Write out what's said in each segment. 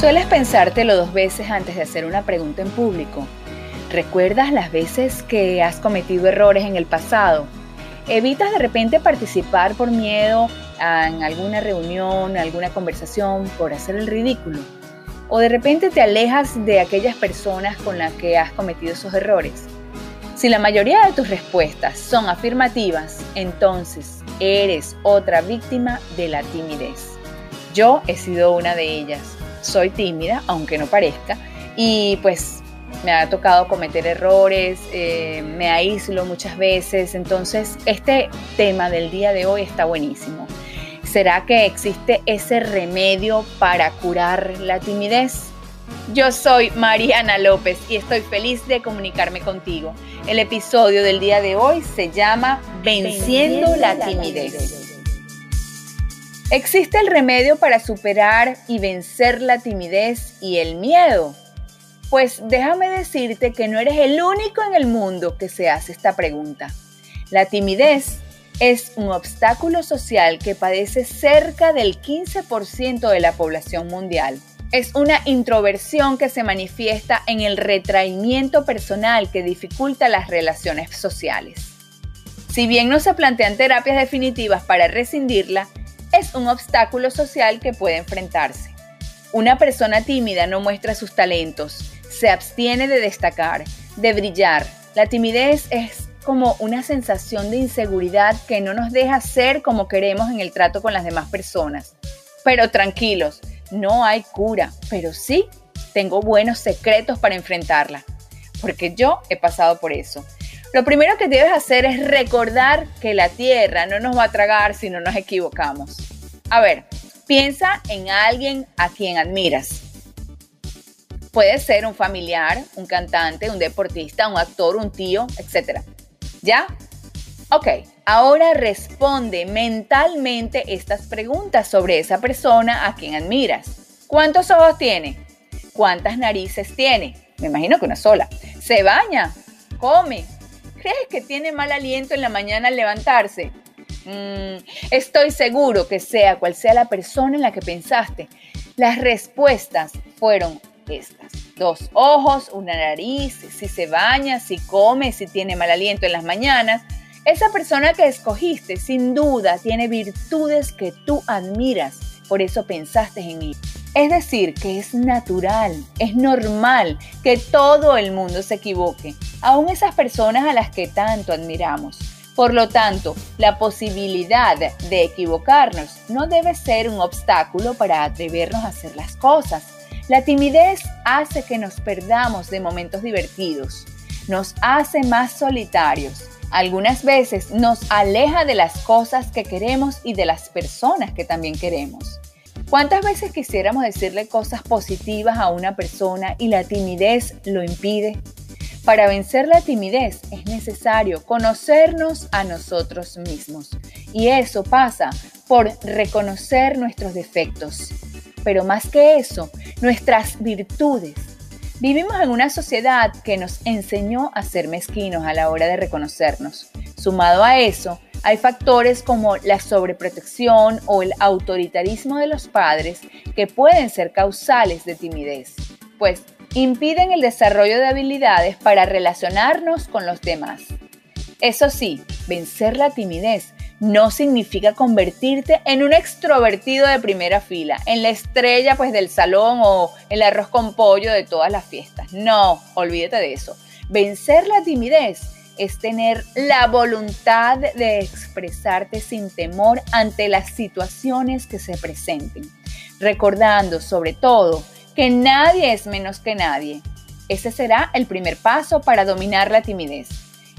Sueles pensártelo dos veces antes de hacer una pregunta en público. ¿Recuerdas las veces que has cometido errores en el pasado? ¿Evitas de repente participar por miedo en alguna reunión, alguna conversación, por hacer el ridículo? ¿O de repente te alejas de aquellas personas con las que has cometido esos errores? Si la mayoría de tus respuestas son afirmativas, entonces eres otra víctima de la timidez. Yo he sido una de ellas. Soy tímida, aunque no parezca, y pues me ha tocado cometer errores, eh, me aíslo muchas veces, entonces este tema del día de hoy está buenísimo. ¿Será que existe ese remedio para curar la timidez? Yo soy Mariana López y estoy feliz de comunicarme contigo. El episodio del día de hoy se llama Venciendo, la, timidez. ¿Existe el remedio para superar y vencer la timidez y el miedo? Pues déjame decirte que no eres el único en el mundo que se hace esta pregunta. La timidez es un obstáculo social que padece cerca del 15% de la población mundial es una introversión que se manifiesta en el retraimiento personal que dificulta las relaciones sociales. Si bien no se plantean terapias definitivas para rescindirla, es un obstáculo social que puede enfrentarse. Una persona tímida no muestra sus talentos, se abstiene de destacar, de brillar. La timidez es como una sensación de inseguridad que no nos deja ser como queremos en el trato con las demás personas. Pero tranquilos, no hay cura, pero sí tengo buenos secretos para enfrentarla, porque yo he pasado por eso. Lo primero que debes hacer es recordar que la tierra no nos va a tragar si no nos equivocamos. A ver, piensa en alguien a quien admiras. Puede ser un familiar, un cantante, un deportista, un actor, un tío, etc. ¿Ya? Ok, ahora responde mentalmente estas preguntas sobre esa persona a quien admiras. ¿Cuántos ojos tiene? ¿Cuántas narices tiene? Me imagino que una sola. ¿Se baña? ¿Come? ¿Crees que tiene mal aliento en la mañana al levantarse? Mm, estoy seguro que sea cual sea la persona en la que pensaste, las respuestas fueron estas. Dos ojos, una nariz, si se baña, si come, si tiene mal aliento en las mañanas, esa persona que escogiste sin duda tiene virtudes que tú admiras, por eso pensaste en él. Es decir, que es natural, es normal que todo el mundo se equivoque, aun esas personas a las que tanto admiramos. Por lo tanto, la posibilidad de equivocarnos no debe ser un obstáculo para atrevernos a hacer las cosas. La timidez hace que nos perdamos de momentos divertidos, nos hace más solitarios algunas veces nos aleja de las cosas que queremos y de las personas que también queremos. ¿Cuántas veces quisiéramos decirle cosas positivas a una persona y la timidez lo impide? Para vencer la timidez es necesario conocernos a nosotros mismos. Y eso pasa por reconocer nuestros defectos, pero más que eso, nuestras virtudes. Vivimos en una sociedad que nos enseñó a ser mezquinos a la hora de reconocernos. Sumado a eso, hay factores como la sobreprotección o el autoritarismo de los padres que pueden ser causales de timidez, pues impiden el desarrollo de habilidades para relacionarnos con los demás. Eso sí, vencer la timidez no significa convertirte en un extrovertido de primera fila, en la estrella pues del salón o el arroz con pollo de todas las fiestas. No, olvídate de eso. Vencer la timidez es tener la voluntad de expresarte sin temor ante las situaciones que se presenten, recordando sobre todo que nadie es menos que nadie. Ese será el primer paso para dominar la timidez.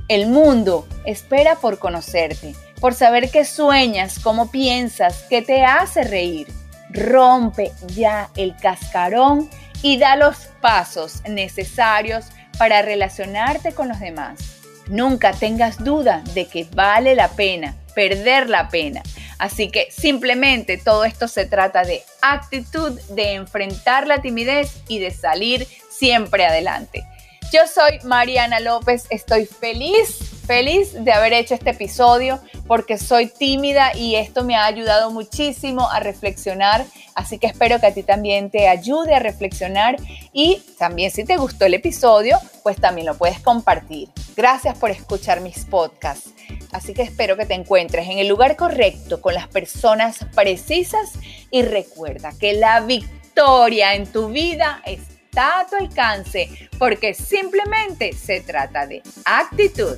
El mundo espera por conocerte por saber qué sueñas, cómo piensas, qué te hace reír. Rompe ya el cascarón y da los pasos necesarios para relacionarte con los demás. Nunca tengas duda de que vale la pena perder la pena. Así que simplemente todo esto se trata de actitud, de enfrentar la timidez y de salir siempre adelante. Yo soy Mariana López, estoy feliz Feliz de haber hecho este episodio porque soy tímida y esto me ha ayudado muchísimo a reflexionar. Así que espero que a ti también te ayude a reflexionar y también si te gustó el episodio, pues también lo puedes compartir. Gracias por escuchar mis podcasts. Así que espero que te encuentres en el lugar correcto con las personas precisas y recuerda que la victoria en tu vida está a tu alcance porque simplemente se trata de actitud.